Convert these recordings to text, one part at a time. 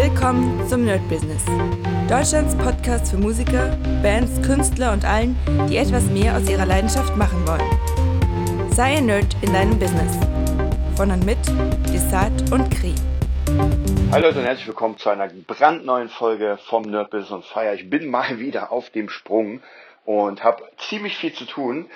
Willkommen zum Nerd Business. Deutschlands Podcast für Musiker, Bands, Künstler und allen, die etwas mehr aus ihrer Leidenschaft machen wollen. Sei ein Nerd in deinem Business. Von und mit Desart und Kri. Hallo Leute und herzlich willkommen zu einer brandneuen Folge vom Nerd Business on Fire. Ich bin mal wieder auf dem Sprung und habe ziemlich viel zu tun.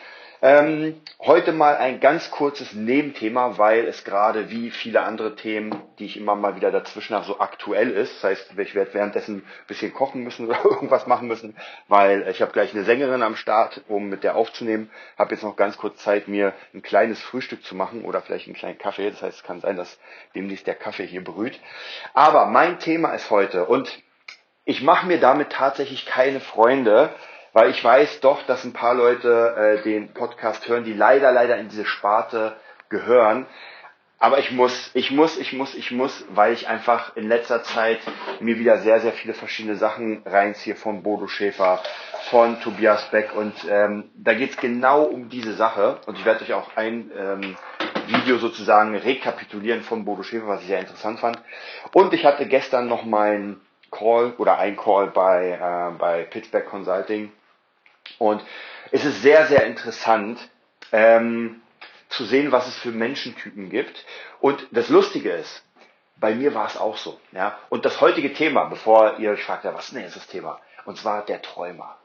Ähm, heute mal ein ganz kurzes Nebenthema, weil es gerade wie viele andere Themen, die ich immer mal wieder dazwischen habe, so aktuell ist. Das heißt, ich werde währenddessen ein bisschen kochen müssen oder irgendwas machen müssen, weil ich habe gleich eine Sängerin am Start, um mit der aufzunehmen. Habe jetzt noch ganz kurz Zeit, mir ein kleines Frühstück zu machen oder vielleicht einen kleinen Kaffee. Das heißt, es kann sein, dass demnächst der Kaffee hier brüht. Aber mein Thema ist heute und ich mache mir damit tatsächlich keine Freunde, weil ich weiß doch, dass ein paar Leute äh, den Podcast hören, die leider, leider in diese Sparte gehören. Aber ich muss, ich muss, ich muss, ich muss, weil ich einfach in letzter Zeit mir wieder sehr, sehr viele verschiedene Sachen reinziehe von Bodo Schäfer, von Tobias Beck und ähm, da geht's genau um diese Sache und ich werde euch auch ein ähm, Video sozusagen rekapitulieren von Bodo Schäfer, was ich sehr interessant fand. Und ich hatte gestern noch meinen Call oder ein Call bei, äh, bei Pittsburgh Consulting und es ist sehr, sehr interessant ähm, zu sehen, was es für Menschentypen gibt. Und das Lustige ist, bei mir war es auch so. Ja? Und das heutige Thema, bevor ihr euch fragt, ja, was ist denn jetzt das Thema? Und zwar der Träumer.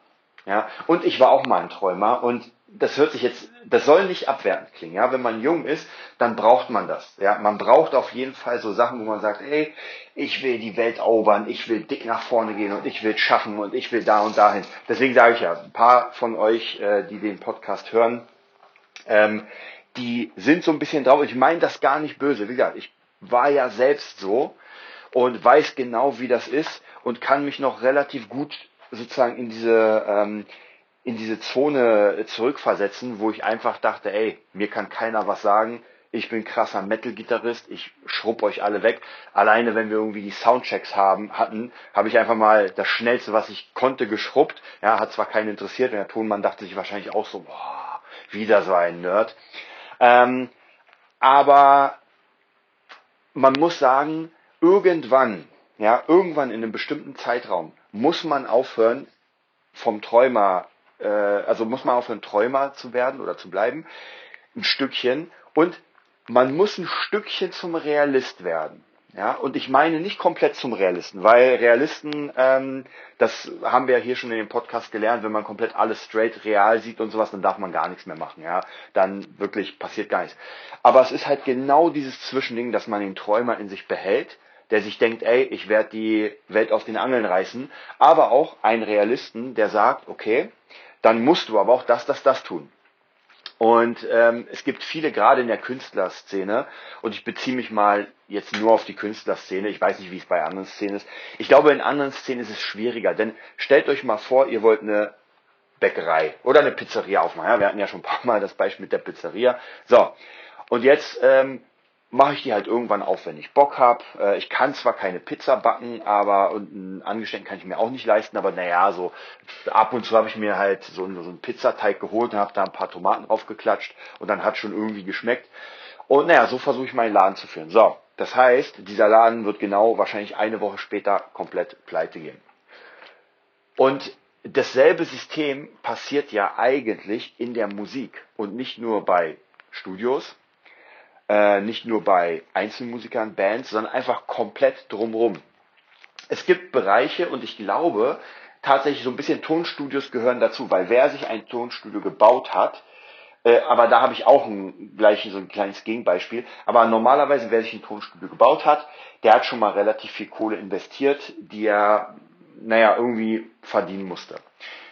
Ja? Und ich war auch mal ein Träumer und das hört sich jetzt, das soll nicht abwertend klingen. Ja? Wenn man jung ist, dann braucht man das. Ja? Man braucht auf jeden Fall so Sachen, wo man sagt, ey, ich will die Welt erobern, ich will dick nach vorne gehen und ich will schaffen und ich will da und dahin. Deswegen sage ich ja, ein paar von euch, äh, die den Podcast hören, ähm, die sind so ein bisschen drauf. Ich meine das gar nicht böse. Wie gesagt, ich war ja selbst so und weiß genau, wie das ist und kann mich noch relativ gut sozusagen in diese ähm, in diese Zone zurückversetzen, wo ich einfach dachte, ey, mir kann keiner was sagen. Ich bin krasser Metal-Gitarrist, ich schrubb euch alle weg. Alleine, wenn wir irgendwie die Soundchecks haben, hatten, habe ich einfach mal das Schnellste, was ich konnte, geschrubbt. Ja, hat zwar keinen interessiert, und der Tonmann dachte sich wahrscheinlich auch so, boah, wieder so ein Nerd. Ähm, aber man muss sagen, irgendwann, ja, irgendwann in einem bestimmten Zeitraum muss man aufhören, vom Träumer äh, also muss man aufhören, Träumer zu werden oder zu bleiben, ein Stückchen. Und man muss ein Stückchen zum Realist werden. Ja, und ich meine nicht komplett zum Realisten, weil Realisten, ähm, das haben wir hier schon in dem Podcast gelernt, wenn man komplett alles straight real sieht und sowas, dann darf man gar nichts mehr machen, ja. Dann wirklich passiert gar nichts. Aber es ist halt genau dieses Zwischending, dass man den Träumer in sich behält, der sich denkt, ey, ich werde die Welt auf den Angeln reißen, aber auch ein Realisten, der sagt, okay, dann musst du aber auch das, das, das tun. Und ähm, es gibt viele gerade in der Künstlerszene, und ich beziehe mich mal jetzt nur auf die Künstlerszene, ich weiß nicht, wie es bei anderen Szenen ist. Ich glaube, in anderen Szenen ist es schwieriger, denn stellt euch mal vor, ihr wollt eine Bäckerei oder eine Pizzeria aufmachen. Ja, wir hatten ja schon ein paar Mal das Beispiel mit der Pizzeria. So, und jetzt ähm, mache ich die halt irgendwann auf, wenn ich Bock hab. Äh, ich kann zwar keine Pizza backen, aber und einen Angestellten kann ich mir auch nicht leisten, aber naja, so ab und zu habe ich mir halt so, einen, so einen Pizzateig geholt und habe da ein paar Tomaten draufgeklatscht und dann hat schon irgendwie geschmeckt. Und naja, so versuche ich meinen Laden zu führen. So, das heißt, dieser Laden wird genau wahrscheinlich eine Woche später komplett pleite gehen. Und dasselbe System passiert ja eigentlich in der Musik und nicht nur bei Studios, äh, nicht nur bei Einzelmusikern, Bands, sondern einfach komplett drumrum. Es gibt Bereiche und ich glaube, tatsächlich so ein bisschen Tonstudios gehören dazu, weil wer sich ein Tonstudio gebaut hat, äh, aber da habe ich auch ein, gleich so ein kleines Gegenbeispiel, aber normalerweise wer sich ein Tonstudio gebaut hat, der hat schon mal relativ viel Kohle investiert, die er, naja, irgendwie verdienen musste.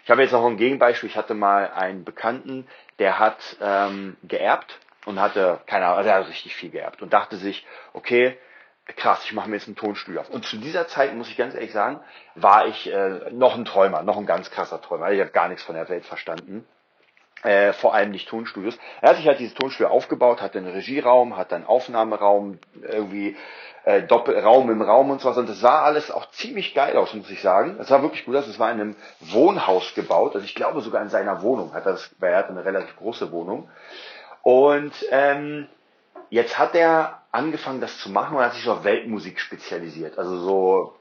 Ich habe jetzt noch ein Gegenbeispiel, ich hatte mal einen Bekannten, der hat ähm, geerbt und hatte, keine Ahnung, also er hat richtig viel geerbt und dachte sich, okay, krass, ich mache mir jetzt ein Tonstudio auf. Und zu dieser Zeit, muss ich ganz ehrlich sagen, war ich äh, noch ein Träumer, noch ein ganz krasser Träumer. Ich habe gar nichts von der Welt verstanden. Äh, vor allem nicht Tonstudios. Er hat sich halt dieses Tonstudio aufgebaut, hatte einen Regieraum, hat einen Aufnahmeraum, irgendwie äh, Doppelraum im Raum und so was. Und das sah alles auch ziemlich geil aus, muss ich sagen. Es sah wirklich gut aus. Es war in einem Wohnhaus gebaut. Also ich glaube sogar in seiner Wohnung hat das, weil er hatte eine relativ große Wohnung. Und ähm, jetzt hat er angefangen, das zu machen und hat sich auf Weltmusik spezialisiert. Also so,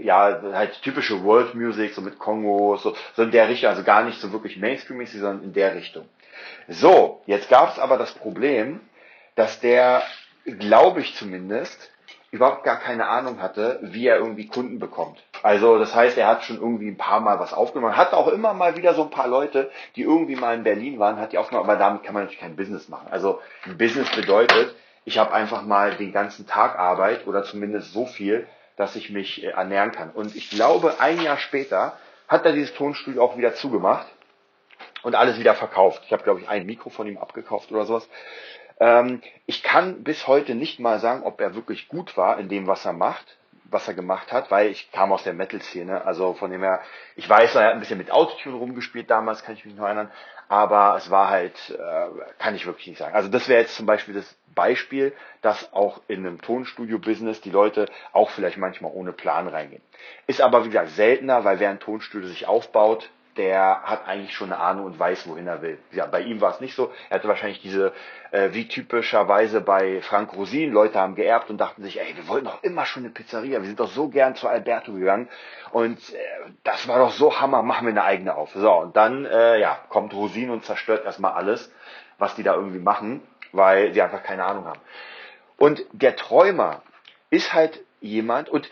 ja, halt typische World Music, so mit Kongo, so, so in der Richtung, also gar nicht so wirklich Mainstream-mäßig, sondern in der Richtung. So, jetzt gab es aber das Problem, dass der, glaube ich zumindest, überhaupt gar keine Ahnung hatte, wie er irgendwie Kunden bekommt. Also das heißt, er hat schon irgendwie ein paar Mal was aufgenommen, hat auch immer mal wieder so ein paar Leute, die irgendwie mal in Berlin waren, hat die aufgenommen, aber damit kann man natürlich kein Business machen. Also ein Business bedeutet, ich habe einfach mal den ganzen Tag Arbeit oder zumindest so viel, dass ich mich äh, ernähren kann. Und ich glaube, ein Jahr später hat er dieses Tonstudio auch wieder zugemacht und alles wieder verkauft. Ich habe, glaube ich, ein Mikro von ihm abgekauft oder sowas. Ähm, ich kann bis heute nicht mal sagen, ob er wirklich gut war in dem, was er macht, was er gemacht hat, weil ich kam aus der Metal-Szene. Also von dem her, ich weiß, er hat ein bisschen mit Autotune rumgespielt damals, kann ich mich noch erinnern. Aber es war halt, äh, kann ich wirklich nicht sagen. Also das wäre jetzt zum Beispiel das Beispiel, dass auch in einem Tonstudio-Business die Leute auch vielleicht manchmal ohne Plan reingehen. Ist aber wie gesagt seltener, weil wer ein Tonstudio sich aufbaut, der hat eigentlich schon eine Ahnung und weiß, wohin er will. Ja, bei ihm war es nicht so. Er hatte wahrscheinlich diese, äh, wie typischerweise bei Frank Rosin, Leute haben geerbt und dachten sich, ey, wir wollten doch immer schon eine Pizzeria, wir sind doch so gern zu Alberto gegangen und äh, das war doch so Hammer, machen wir eine eigene auf. So, und dann, äh, ja, kommt Rosin und zerstört erstmal alles, was die da irgendwie machen, weil sie einfach keine Ahnung haben. Und der Träumer ist halt jemand, und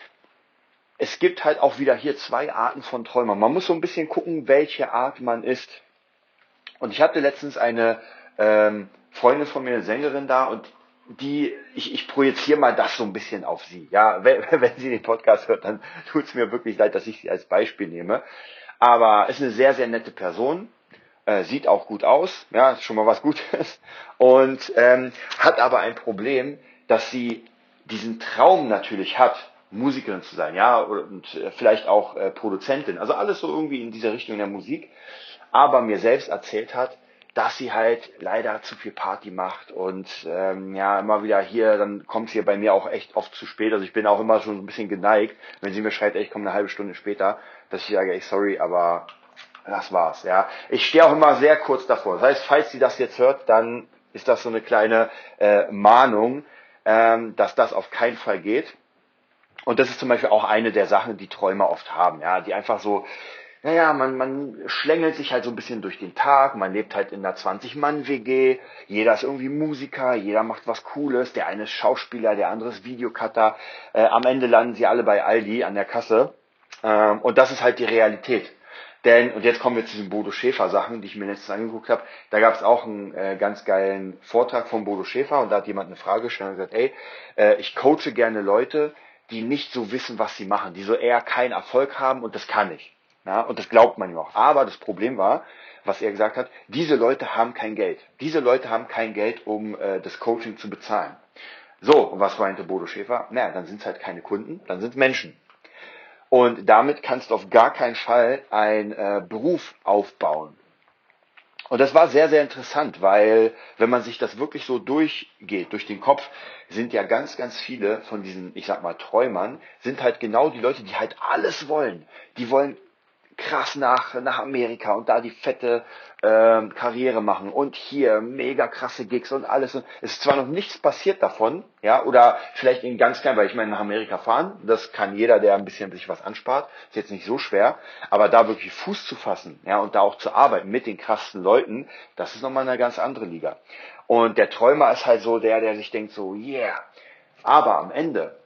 es gibt halt auch wieder hier zwei Arten von Träumern. Man muss so ein bisschen gucken, welche Art man ist. Und ich hatte letztens eine ähm, Freundin von mir, eine Sängerin da, und die, ich, ich projiziere mal das so ein bisschen auf sie. Ja, wenn, wenn sie den Podcast hört, dann tut es mir wirklich leid, dass ich sie als Beispiel nehme. Aber ist eine sehr, sehr nette Person, äh, sieht auch gut aus, ja, ist schon mal was Gutes. Und ähm, hat aber ein Problem, dass sie diesen Traum natürlich hat, Musikerin zu sein, ja, und äh, vielleicht auch äh, Produzentin. Also alles so irgendwie in dieser Richtung der Musik. Aber mir selbst erzählt hat, dass sie halt leider zu viel Party macht und ähm, ja immer wieder hier, dann kommt sie bei mir auch echt oft zu spät. Also ich bin auch immer schon ein bisschen geneigt, wenn sie mir schreibt, ey, ich komme eine halbe Stunde später, dass ich sage, ey, sorry, aber das war's. Ja, ich stehe auch immer sehr kurz davor. Das heißt, falls sie das jetzt hört, dann ist das so eine kleine äh, Mahnung, ähm, dass das auf keinen Fall geht. Und das ist zum Beispiel auch eine der Sachen, die Träumer oft haben, ja, die einfach so, naja, man, man schlängelt sich halt so ein bisschen durch den Tag, man lebt halt in einer 20-Mann-WG, jeder ist irgendwie Musiker, jeder macht was Cooles, der eine ist Schauspieler, der andere ist Videocutter, äh, am Ende landen sie alle bei Aldi an der Kasse. Ähm, und das ist halt die Realität. Denn, und jetzt kommen wir zu diesen Bodo Schäfer Sachen, die ich mir letztens angeguckt habe, da gab es auch einen äh, ganz geilen Vortrag von Bodo Schäfer und da hat jemand eine Frage gestellt und gesagt, ey, äh, ich coache gerne Leute, die nicht so wissen, was sie machen, die so eher keinen Erfolg haben und das kann ich. Ja, und das glaubt man ihm auch. Aber das Problem war, was er gesagt hat, diese Leute haben kein Geld. Diese Leute haben kein Geld, um äh, das Coaching zu bezahlen. So, und was meinte Bodo Schäfer? Naja, dann sind es halt keine Kunden, dann sind es Menschen. Und damit kannst du auf gar keinen Fall einen äh, Beruf aufbauen. Und das war sehr, sehr interessant, weil wenn man sich das wirklich so durchgeht, durch den Kopf, sind ja ganz, ganz viele von diesen, ich sag mal, Träumern, sind halt genau die Leute, die halt alles wollen. Die wollen krass nach, nach Amerika und da die fette ähm, Karriere machen und hier mega krasse Gigs und alles. Es ist zwar noch nichts passiert davon, ja, oder vielleicht in ganz klein, weil ich meine, nach Amerika fahren, das kann jeder, der ein bisschen sich was anspart, ist jetzt nicht so schwer, aber da wirklich Fuß zu fassen, ja, und da auch zu arbeiten mit den krassen Leuten, das ist nochmal eine ganz andere Liga. Und der Träumer ist halt so der, der sich denkt so, yeah. Aber am Ende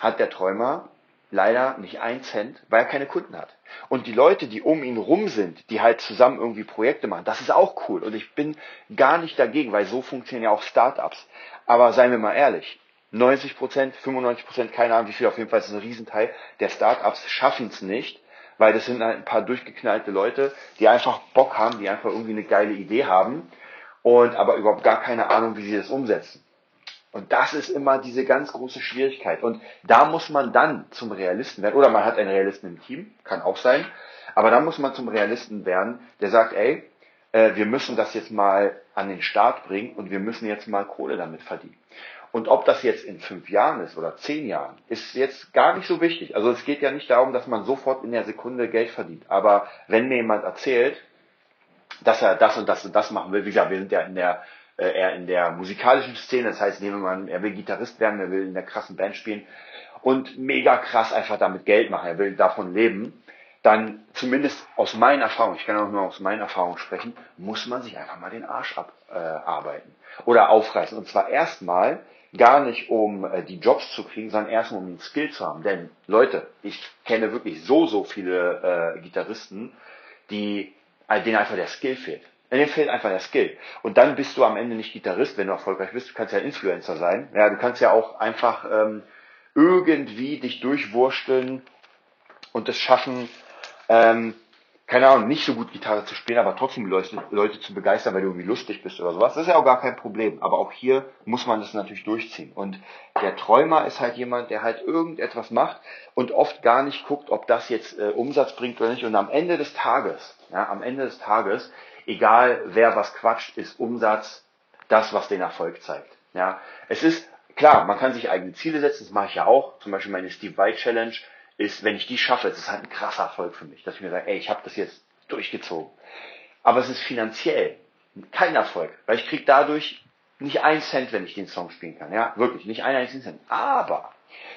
hat der Träumer leider nicht ein Cent, weil er keine Kunden hat. Und die Leute, die um ihn rum sind, die halt zusammen irgendwie Projekte machen, das ist auch cool. Und ich bin gar nicht dagegen, weil so funktionieren ja auch Startups. Aber seien wir mal ehrlich, 90 Prozent, 95 Prozent, keine Ahnung wie viel, auf jeden Fall ist ein Riesenteil der Startups schaffen es nicht, weil das sind halt ein paar durchgeknallte Leute, die einfach Bock haben, die einfach irgendwie eine geile Idee haben und aber überhaupt gar keine Ahnung, wie sie das umsetzen. Und das ist immer diese ganz große Schwierigkeit. Und da muss man dann zum Realisten werden. Oder man hat einen Realisten im Team, kann auch sein. Aber da muss man zum Realisten werden, der sagt, ey, äh, wir müssen das jetzt mal an den Start bringen und wir müssen jetzt mal Kohle damit verdienen. Und ob das jetzt in fünf Jahren ist oder zehn Jahren, ist jetzt gar nicht so wichtig. Also es geht ja nicht darum, dass man sofort in der Sekunde Geld verdient. Aber wenn mir jemand erzählt, dass er das und das und das machen will, wie gesagt, wir sind ja in der äh, eher in der musikalischen Szene. Das heißt, nehmen wir mal, er will Gitarrist werden, er will in der krassen Band spielen und mega krass einfach damit Geld machen, er will davon leben, dann zumindest aus meinen Erfahrungen, ich kann auch nur aus meinen Erfahrungen sprechen, muss man sich einfach mal den Arsch abarbeiten äh, oder aufreißen. Und zwar erstmal gar nicht um äh, die Jobs zu kriegen, sondern erstmal um den Skill zu haben. Denn Leute, ich kenne wirklich so, so viele äh, Gitarristen, die, äh, denen einfach der Skill fehlt. Denen fehlt einfach der Skill. Und dann bist du am Ende nicht Gitarrist, wenn du erfolgreich bist. Du kannst ja Influencer sein. Ja, du kannst ja auch einfach ähm, irgendwie dich durchwursteln und es schaffen, ähm, keine Ahnung, nicht so gut Gitarre zu spielen, aber trotzdem Leute, Leute zu begeistern, weil du irgendwie lustig bist oder sowas. Das ist ja auch gar kein Problem. Aber auch hier muss man das natürlich durchziehen. Und der Träumer ist halt jemand, der halt irgendetwas macht und oft gar nicht guckt, ob das jetzt äh, Umsatz bringt oder nicht. Und am Ende des Tages, ja, am Ende des Tages, egal wer was quatscht, ist Umsatz das, was den Erfolg zeigt. Ja, es ist klar, man kann sich eigene Ziele setzen, das mache ich ja auch. Zum Beispiel meine Steve White Challenge ist, wenn ich die schaffe, es ist halt ein krasser Erfolg für mich, dass ich mir sage, ey, ich habe das jetzt durchgezogen. Aber es ist finanziell kein Erfolg, weil ich kriege dadurch nicht einen Cent, wenn ich den Song spielen kann. Ja, wirklich, nicht einen einzigen Cent. Aber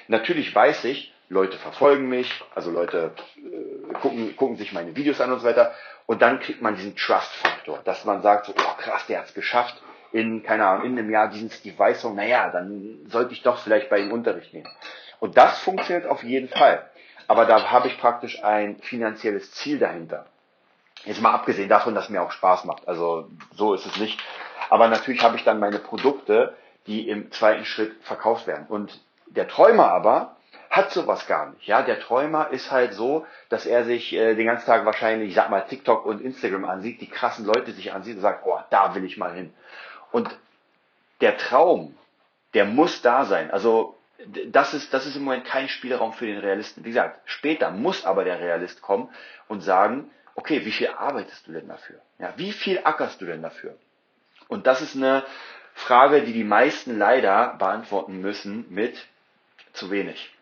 natürlich weiß ich, Leute verfolgen mich, also Leute äh, gucken, gucken sich meine Videos an und so weiter. Und dann kriegt man diesen Trust-Faktor, dass man sagt, so, oh krass, der hat's geschafft, in, keine Ahnung, in einem Jahr diesen Steve Weiss naja, dann sollte ich doch vielleicht bei ihm Unterricht nehmen. Und das funktioniert auf jeden Fall. Aber da habe ich praktisch ein finanzielles Ziel dahinter. Jetzt mal abgesehen davon, dass mir auch Spaß macht. Also so ist es nicht. Aber natürlich habe ich dann meine Produkte, die im zweiten Schritt verkauft werden. Und der Träumer aber hat sowas gar nicht. Ja, der Träumer ist halt so, dass er sich äh, den ganzen Tag wahrscheinlich, ich sag mal, TikTok und Instagram ansieht, die krassen Leute sich ansieht und sagt, oh, da will ich mal hin. Und der Traum, der muss da sein. Also das ist, das ist im Moment kein Spielraum für den Realisten. Wie gesagt, später muss aber der Realist kommen und sagen, okay, wie viel arbeitest du denn dafür? Ja, wie viel ackerst du denn dafür? Und das ist eine Frage, die die meisten leider beantworten müssen mit zu wenig.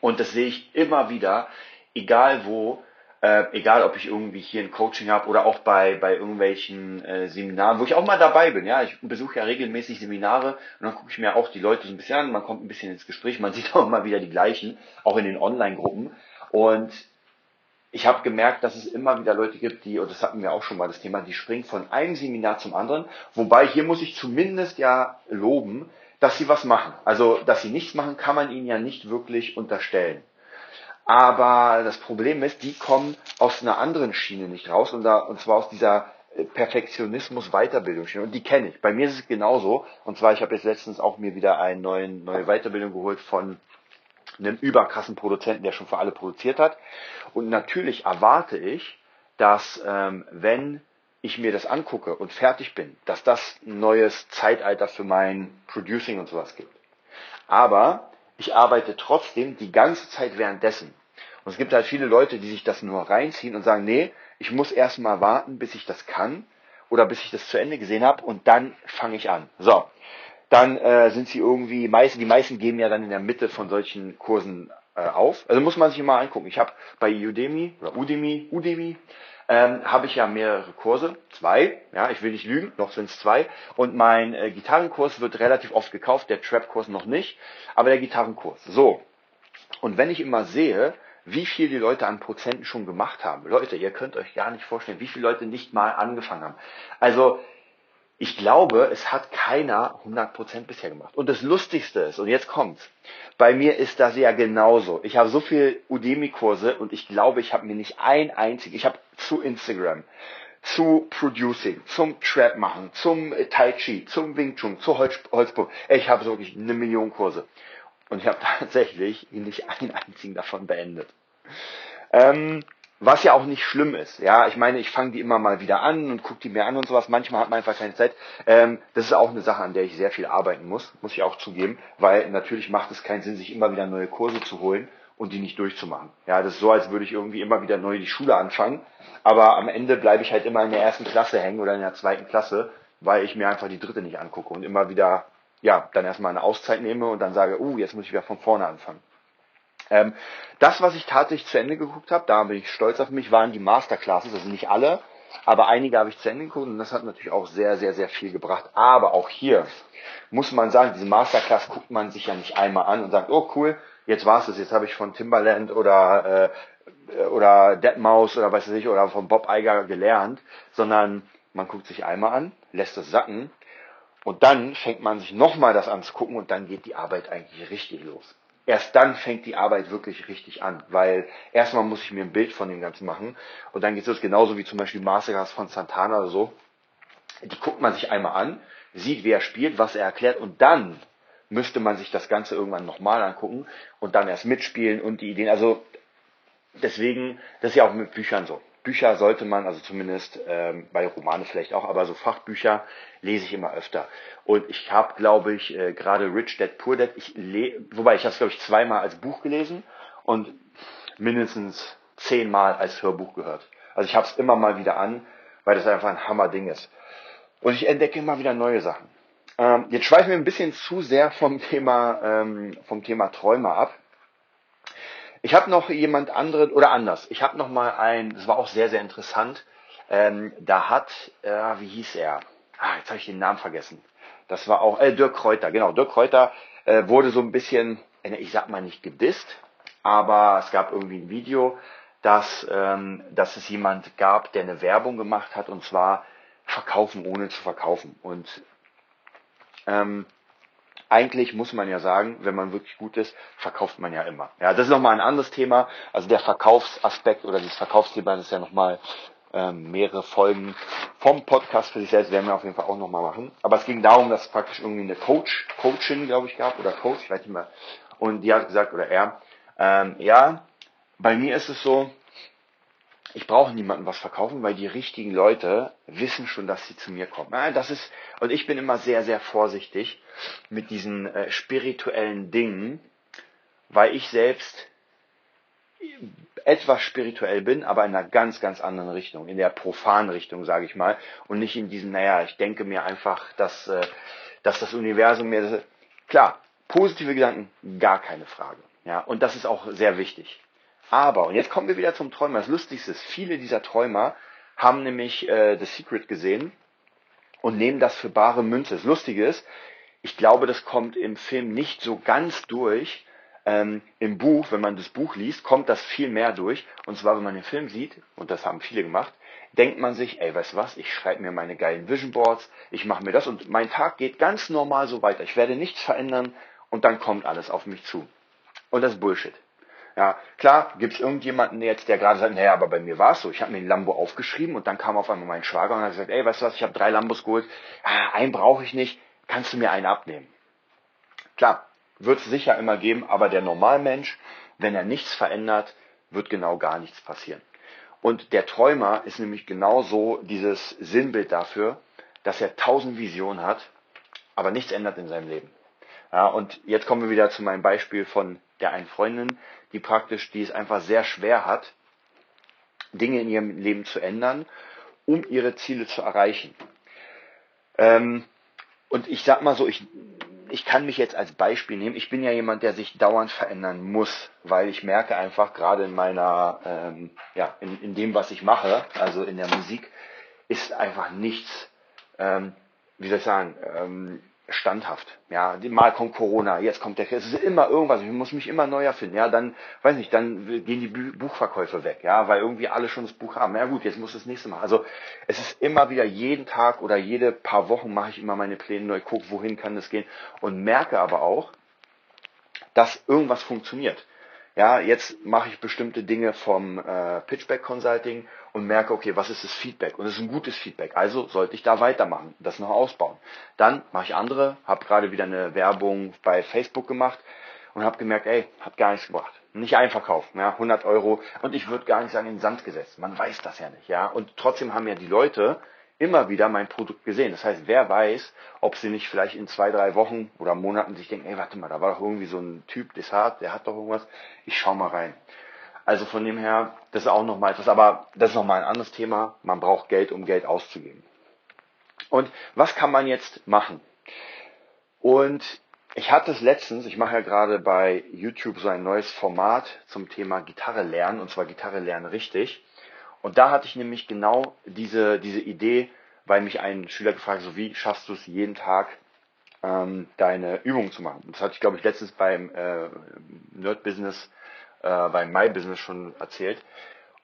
Und das sehe ich immer wieder, egal wo, äh, egal ob ich irgendwie hier ein Coaching habe oder auch bei, bei irgendwelchen äh, Seminaren, wo ich auch mal dabei bin. Ja, ich besuche ja regelmäßig Seminare und dann gucke ich mir auch die Leute so ein bisschen an, man kommt ein bisschen ins Gespräch, man sieht auch immer wieder die gleichen, auch in den Online-Gruppen. Und ich habe gemerkt, dass es immer wieder Leute gibt, die, und das hatten wir auch schon mal das Thema, die springen von einem Seminar zum anderen. Wobei hier muss ich zumindest ja loben, dass sie was machen. Also, dass sie nichts machen, kann man ihnen ja nicht wirklich unterstellen. Aber das Problem ist, die kommen aus einer anderen Schiene nicht raus und, da, und zwar aus dieser äh, Perfektionismus Weiterbildungsschiene. Und die kenne ich. Bei mir ist es genauso. Und zwar, ich habe jetzt letztens auch mir wieder eine neue Weiterbildung geholt von einem überkrassen Produzenten, der schon für alle produziert hat. Und natürlich erwarte ich, dass ähm, wenn ich mir das angucke und fertig bin, dass das ein neues Zeitalter für mein Producing und sowas gibt. Aber ich arbeite trotzdem die ganze Zeit währenddessen. Und es gibt halt viele Leute, die sich das nur reinziehen und sagen, nee, ich muss erst mal warten, bis ich das kann oder bis ich das zu Ende gesehen habe und dann fange ich an. So, dann äh, sind sie irgendwie, meisten, die meisten geben ja dann in der Mitte von solchen Kursen äh, auf. Also muss man sich immer angucken. Ich habe bei Udemy oder Udemy, Udemy ähm, habe ich ja mehrere Kurse, zwei, ja, ich will nicht lügen, noch sind es zwei. Und mein äh, Gitarrenkurs wird relativ oft gekauft, der Trap-Kurs noch nicht, aber der Gitarrenkurs. So. Und wenn ich immer sehe, wie viel die Leute an Prozenten schon gemacht haben, Leute, ihr könnt euch gar nicht vorstellen, wie viele Leute nicht mal angefangen haben. Also ich glaube, es hat keiner 100% bisher gemacht. Und das Lustigste ist, und jetzt kommt's, bei mir ist das ja genauso. Ich habe so viel Udemy-Kurse und ich glaube, ich habe mir nicht ein einzig, ich habe zu Instagram, zu Producing, zum Trap machen, zum Tai Chi, zum Wing Chun, zu Holz, Holzpump. Ich habe wirklich eine Million Kurse. Und ich habe tatsächlich nicht einen einzigen davon beendet. Ähm, was ja auch nicht schlimm ist. Ja, ich meine, ich fange die immer mal wieder an und gucke die mir an und sowas. Manchmal hat man einfach keine Zeit. Ähm, das ist auch eine Sache, an der ich sehr viel arbeiten muss, muss ich auch zugeben, weil natürlich macht es keinen Sinn, sich immer wieder neue Kurse zu holen und die nicht durchzumachen. Ja, das ist so, als würde ich irgendwie immer wieder neu die Schule anfangen, aber am Ende bleibe ich halt immer in der ersten Klasse hängen oder in der zweiten Klasse, weil ich mir einfach die dritte nicht angucke und immer wieder, ja, dann erstmal eine Auszeit nehme und dann sage, uh, jetzt muss ich wieder von vorne anfangen. Ähm, das, was ich tatsächlich zu Ende geguckt habe, da bin ich stolz auf mich, waren die Masterclasses, also nicht alle, Aber einige habe ich zu Ende geguckt und das hat natürlich auch sehr, sehr, sehr viel gebracht. Aber auch hier muss man sagen, diese Masterclass guckt man sich ja nicht einmal an und sagt, oh cool, jetzt war's es, jetzt habe ich von Timbaland oder äh, oder Deadmaus oder weiß ich oder von Bob Iger gelernt, sondern man guckt sich einmal an, lässt es sacken und dann fängt man sich nochmal das anzugucken und dann geht die Arbeit eigentlich richtig los. Erst dann fängt die Arbeit wirklich richtig an, weil erstmal muss ich mir ein Bild von dem Ganzen machen und dann geht es genauso wie zum Beispiel Masterclass von Santana oder so. Die guckt man sich einmal an, sieht, wer spielt, was er erklärt und dann müsste man sich das Ganze irgendwann nochmal angucken und dann erst mitspielen und die Ideen. Also deswegen, das ist ja auch mit Büchern so. Bücher sollte man, also zumindest ähm, bei Romane vielleicht auch, aber so Fachbücher lese ich immer öfter. Und ich habe, glaube ich, äh, gerade Rich Dad Poor Dad, ich wobei ich es, glaube ich, zweimal als Buch gelesen und mindestens zehnmal als Hörbuch gehört. Also ich habe es immer mal wieder an, weil das einfach ein Hammer-Ding ist. Und ich entdecke immer wieder neue Sachen. Ähm, jetzt schweifen wir ein bisschen zu sehr vom Thema, ähm, vom Thema Träume ab. Ich habe noch jemand anderen, oder anders, ich habe noch mal ein, das war auch sehr, sehr interessant, ähm, da hat, äh, wie hieß er? Ah, jetzt habe ich den Namen vergessen. Das war auch, äh, Dirk Kräuter, genau, Dirk Kräuter äh, wurde so ein bisschen, äh, ich sag mal nicht gedisst, aber es gab irgendwie ein Video, dass, ähm, dass es jemand gab, der eine Werbung gemacht hat, und zwar verkaufen ohne zu verkaufen. Und ähm, eigentlich muss man ja sagen, wenn man wirklich gut ist, verkauft man ja immer. Ja, das ist nochmal ein anderes Thema. Also der Verkaufsaspekt oder dieses Verkaufsthema ist ja nochmal ähm, mehrere Folgen vom Podcast für sich selbst werden wir auf jeden Fall auch nochmal machen. Aber es ging darum, dass es praktisch irgendwie eine Coach, Coachin, glaube ich, gab oder Coach, ich weiß nicht mehr. Und die hat gesagt, oder er, ähm, ja, bei mir ist es so, ich brauche niemandem was verkaufen, weil die richtigen Leute wissen schon, dass sie zu mir kommen. Ja, das ist, und ich bin immer sehr, sehr vorsichtig mit diesen äh, spirituellen Dingen, weil ich selbst etwas spirituell bin, aber in einer ganz, ganz anderen Richtung, in der profanen Richtung, sage ich mal, und nicht in diesem, naja, ich denke mir einfach, dass, äh, dass das Universum mir, klar, positive Gedanken, gar keine Frage, ja, und das ist auch sehr wichtig. Aber, und jetzt kommen wir wieder zum Träumer. Das Lustigste ist, viele dieser Träumer haben nämlich äh, The Secret gesehen und nehmen das für bare Münze. Das Lustige ist, ich glaube, das kommt im Film nicht so ganz durch. Ähm, Im Buch, wenn man das Buch liest, kommt das viel mehr durch. Und zwar, wenn man den Film sieht, und das haben viele gemacht, denkt man sich, ey, weißt was, ich schreibe mir meine geilen Vision Boards, ich mache mir das und mein Tag geht ganz normal so weiter. Ich werde nichts verändern und dann kommt alles auf mich zu. Und das ist Bullshit. Ja, klar, gibt es irgendjemanden jetzt, der gerade sagt, naja, aber bei mir war es so. Ich habe mir ein Lambo aufgeschrieben und dann kam auf einmal mein Schwager und hat gesagt, ey, weißt du was, ich habe drei Lambos geholt, ah, einen brauche ich nicht, kannst du mir einen abnehmen? Klar, wird es sicher immer geben, aber der Normalmensch, wenn er nichts verändert, wird genau gar nichts passieren. Und der Träumer ist nämlich genauso dieses Sinnbild dafür, dass er tausend Visionen hat, aber nichts ändert in seinem Leben. Ja, und jetzt kommen wir wieder zu meinem Beispiel von der einen Freundin, die praktisch, die es einfach sehr schwer hat, Dinge in ihrem Leben zu ändern, um ihre Ziele zu erreichen. Ähm, und ich sag mal so, ich, ich kann mich jetzt als Beispiel nehmen. Ich bin ja jemand, der sich dauernd verändern muss, weil ich merke einfach gerade in meiner, ähm, ja, in, in dem, was ich mache, also in der Musik, ist einfach nichts, ähm, wie soll ich sagen, ähm, standhaft. Ja, mal kommt Corona, jetzt kommt der, es ist immer irgendwas, ich muss mich immer neu erfinden. Ja, dann, weiß nicht, dann gehen die Buchverkäufe weg, ja, weil irgendwie alle schon das Buch haben. Ja gut, jetzt muss das nächste Mal. Also es ist immer wieder jeden Tag oder jede paar Wochen mache ich immer meine Pläne neu, gucke, wohin kann das gehen und merke aber auch, dass irgendwas funktioniert. Ja, jetzt mache ich bestimmte Dinge vom äh, Pitchback Consulting und merke, okay, was ist das Feedback? Und es ist ein gutes Feedback, also sollte ich da weitermachen, das noch ausbauen. Dann mache ich andere, habe gerade wieder eine Werbung bei Facebook gemacht und habe gemerkt, ey, hat gar nichts gebracht. Nicht einverkaufen, ja, 100 Euro und ich würde gar nicht sagen in den Sand gesetzt. Man weiß das ja nicht, ja. Und trotzdem haben ja die Leute immer wieder mein Produkt gesehen. Das heißt, wer weiß, ob sie nicht vielleicht in zwei, drei Wochen oder Monaten sich denken, ey, warte mal, da war doch irgendwie so ein Typ, Desart, der hat doch irgendwas, ich schau mal rein. Also von dem her, das ist auch nochmal etwas, aber das ist nochmal ein anderes Thema. Man braucht Geld, um Geld auszugeben. Und was kann man jetzt machen? Und ich hatte es letztens, ich mache ja gerade bei YouTube so ein neues Format zum Thema Gitarre lernen, und zwar Gitarre lernen richtig. Und da hatte ich nämlich genau diese, diese Idee, weil mich ein Schüler gefragt hat, so wie schaffst du es jeden Tag ähm, deine Übungen zu machen. Das hatte ich, glaube ich, letztens beim äh, Nerd Business, äh, beim My Business schon erzählt.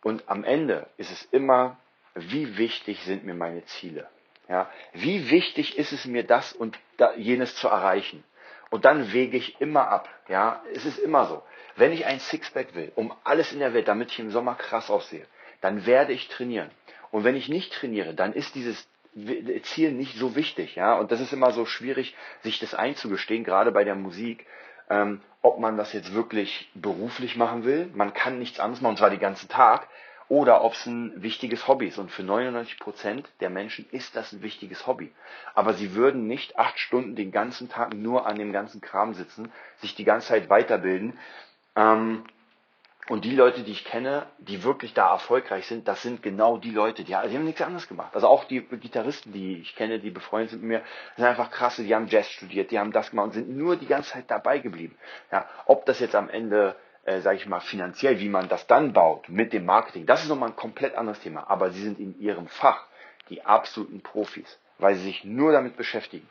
Und am Ende ist es immer, wie wichtig sind mir meine Ziele? Ja, wie wichtig ist es mir, das und jenes zu erreichen? Und dann wege ich immer ab. Ja, es ist immer so. Wenn ich ein Sixpack will, um alles in der Welt, damit ich im Sommer krass aussehe, dann werde ich trainieren. Und wenn ich nicht trainiere, dann ist dieses Ziel nicht so wichtig, ja. Und das ist immer so schwierig, sich das einzugestehen, gerade bei der Musik, ähm, ob man das jetzt wirklich beruflich machen will. Man kann nichts anderes machen, und zwar den ganzen Tag oder ob es ein wichtiges Hobby ist. Und für 99 Prozent der Menschen ist das ein wichtiges Hobby. Aber sie würden nicht acht Stunden den ganzen Tag nur an dem ganzen Kram sitzen, sich die ganze Zeit weiterbilden. Ähm, und die Leute, die ich kenne, die wirklich da erfolgreich sind, das sind genau die Leute, die, die haben nichts anderes gemacht. Also auch die Gitarristen, die ich kenne, die befreundet sind mit mir, sind einfach krasse, die haben Jazz studiert, die haben das gemacht und sind nur die ganze Zeit dabei geblieben. Ja, ob das jetzt am Ende äh, sage ich mal, finanziell, wie man das dann baut mit dem Marketing, das ist nochmal ein komplett anderes Thema. Aber sie sind in ihrem Fach die absoluten Profis, weil sie sich nur damit beschäftigen.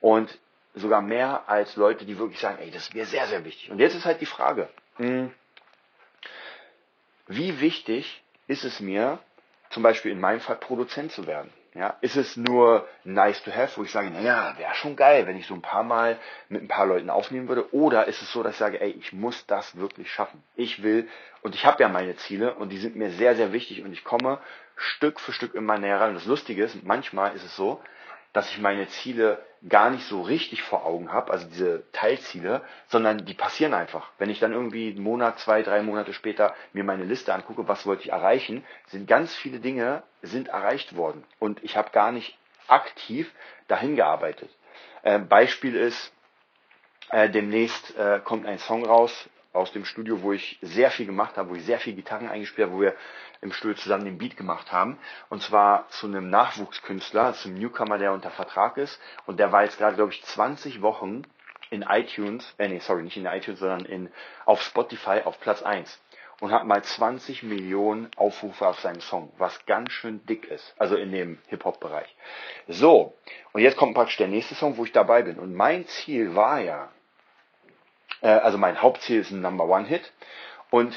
Und sogar mehr als Leute, die wirklich sagen, ey, das ist mir sehr, sehr wichtig. Und jetzt ist halt die Frage, mh, hm, wie wichtig ist es mir, zum Beispiel in meinem Fall Produzent zu werden? Ja, ist es nur nice to have, wo ich sage, naja, wäre schon geil, wenn ich so ein paar Mal mit ein paar Leuten aufnehmen würde? Oder ist es so, dass ich sage, ey, ich muss das wirklich schaffen. Ich will, und ich habe ja meine Ziele und die sind mir sehr, sehr wichtig und ich komme Stück für Stück immer näher ran. Und das Lustige ist, manchmal ist es so, dass ich meine Ziele gar nicht so richtig vor Augen habe, also diese Teilziele, sondern die passieren einfach. Wenn ich dann irgendwie einen Monat, zwei, drei Monate später mir meine Liste angucke, was wollte ich erreichen, sind ganz viele Dinge sind erreicht worden und ich habe gar nicht aktiv dahin gearbeitet. Äh, Beispiel ist, äh, demnächst äh, kommt ein Song raus aus dem Studio, wo ich sehr viel gemacht habe, wo ich sehr viel Gitarren eingespielt habe, wo wir im Studio zusammen den Beat gemacht haben. Und zwar zu einem Nachwuchskünstler, zu einem Newcomer, der unter Vertrag ist. Und der war jetzt gerade, glaube ich, 20 Wochen in iTunes, äh, nee, sorry, nicht in iTunes, sondern in, auf Spotify auf Platz 1 und hat mal 20 Millionen Aufrufe auf seinen Song, was ganz schön dick ist, also in dem Hip-Hop-Bereich. So, und jetzt kommt praktisch der nächste Song, wo ich dabei bin. Und mein Ziel war ja, also mein Hauptziel ist ein Number One Hit. Und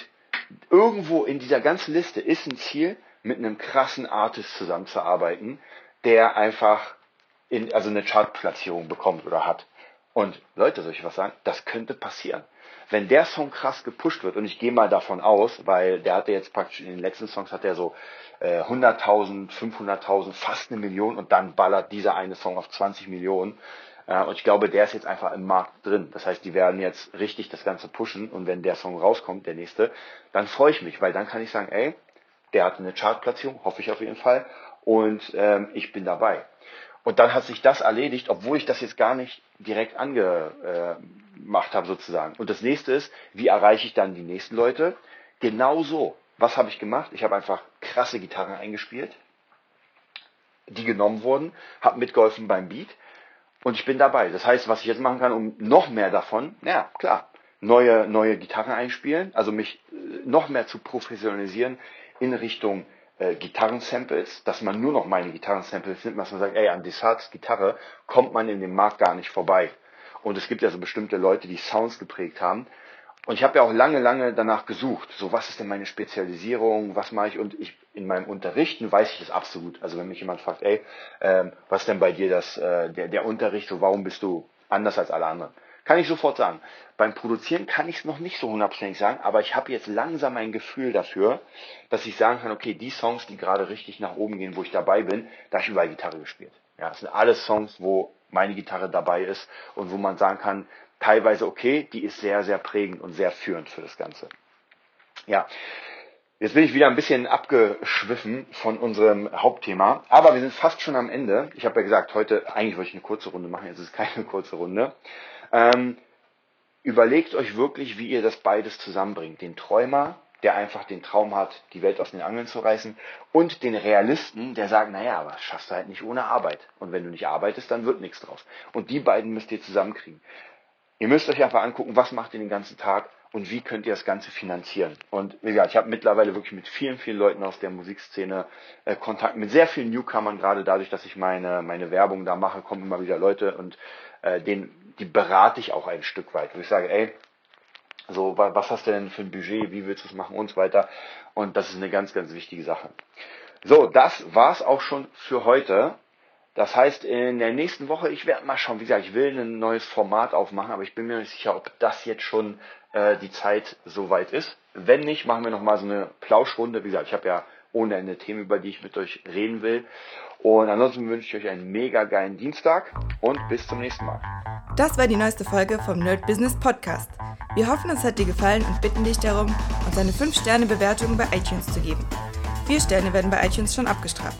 irgendwo in dieser ganzen Liste ist ein Ziel, mit einem krassen Artist zusammenzuarbeiten, der einfach in, also eine Chartplatzierung bekommt oder hat. Und Leute, soll ich was sagen? Das könnte passieren. Wenn der Song krass gepusht wird, und ich gehe mal davon aus, weil der hatte jetzt praktisch in den letzten Songs hat er so äh, 100.000, 500.000, fast eine Million und dann ballert dieser eine Song auf 20 Millionen. Äh, und ich glaube, der ist jetzt einfach im Markt drin. Das heißt, die werden jetzt richtig das Ganze pushen und wenn der Song rauskommt, der nächste, dann freue ich mich, weil dann kann ich sagen, ey, der hat eine Chartplatzierung, hoffe ich auf jeden Fall, und ähm, ich bin dabei. Und dann hat sich das erledigt, obwohl ich das jetzt gar nicht direkt angemacht äh, habe sozusagen. Und das nächste ist, wie erreiche ich dann die nächsten Leute? Genau so. Was habe ich gemacht? Ich habe einfach krasse Gitarren eingespielt, die genommen wurden, habe mitgeholfen beim Beat und ich bin dabei. Das heißt, was ich jetzt machen kann, um noch mehr davon, ja, klar, neue, neue Gitarren einspielen, also mich äh, noch mehr zu professionalisieren in Richtung äh, Gitarrensamples, dass man nur noch meine Gitarrensamples nimmt, dass man sagt, ey, an Desarts Gitarre kommt man in dem Markt gar nicht vorbei. Und es gibt ja so bestimmte Leute, die Sounds geprägt haben. Und ich habe ja auch lange, lange danach gesucht. So, was ist denn meine Spezialisierung? Was mache ich? Und ich in meinem Unterrichten weiß ich das absolut. Also wenn mich jemand fragt, ey, ähm, was denn bei dir das, äh, der, der Unterricht, so warum bist du anders als alle anderen? Kann ich sofort sagen. Beim Produzieren kann ich es noch nicht so hundertprozentig sagen, aber ich habe jetzt langsam ein Gefühl dafür, dass ich sagen kann, okay, die Songs, die gerade richtig nach oben gehen, wo ich dabei bin, da habe ich überall Gitarre gespielt. Ja, das sind alles Songs, wo meine Gitarre dabei ist und wo man sagen kann, teilweise okay, die ist sehr, sehr prägend und sehr führend für das Ganze. Ja, jetzt bin ich wieder ein bisschen abgeschwiffen von unserem Hauptthema, aber wir sind fast schon am Ende. Ich habe ja gesagt, heute eigentlich wollte ich eine kurze Runde machen, jetzt ist es keine kurze Runde. Ähm, überlegt euch wirklich, wie ihr das beides zusammenbringt. Den Träumer, der einfach den Traum hat, die Welt aus den Angeln zu reißen, und den Realisten, der sagt, naja, aber das schaffst du halt nicht ohne Arbeit. Und wenn du nicht arbeitest, dann wird nichts draus. Und die beiden müsst ihr zusammenkriegen. Ihr müsst euch einfach angucken, was macht ihr den ganzen Tag und wie könnt ihr das Ganze finanzieren. Und wie gesagt, ich habe mittlerweile wirklich mit vielen, vielen Leuten aus der Musikszene äh, Kontakt, mit sehr vielen Newcomern, gerade dadurch, dass ich meine, meine Werbung da mache, kommen immer wieder Leute und äh, den, die berate ich auch ein Stück weit, wo ich sage, ey, so, was hast du denn für ein Budget, wie willst du es machen und so weiter. Und das ist eine ganz, ganz wichtige Sache. So, das war's auch schon für heute. Das heißt, in der nächsten Woche, ich werde mal schauen, wie gesagt, ich will ein neues Format aufmachen, aber ich bin mir nicht sicher, ob das jetzt schon äh, die Zeit soweit ist. Wenn nicht, machen wir nochmal so eine Plauschrunde. Wie gesagt, ich habe ja ohne Ende Themen, über die ich mit euch reden will. Und ansonsten wünsche ich euch einen mega geilen Dienstag und bis zum nächsten Mal. Das war die neueste Folge vom Nerd Business Podcast. Wir hoffen, es hat dir gefallen und bitten dich darum, uns eine 5-Sterne-Bewertung bei iTunes zu geben. Vier Sterne werden bei iTunes schon abgestraft.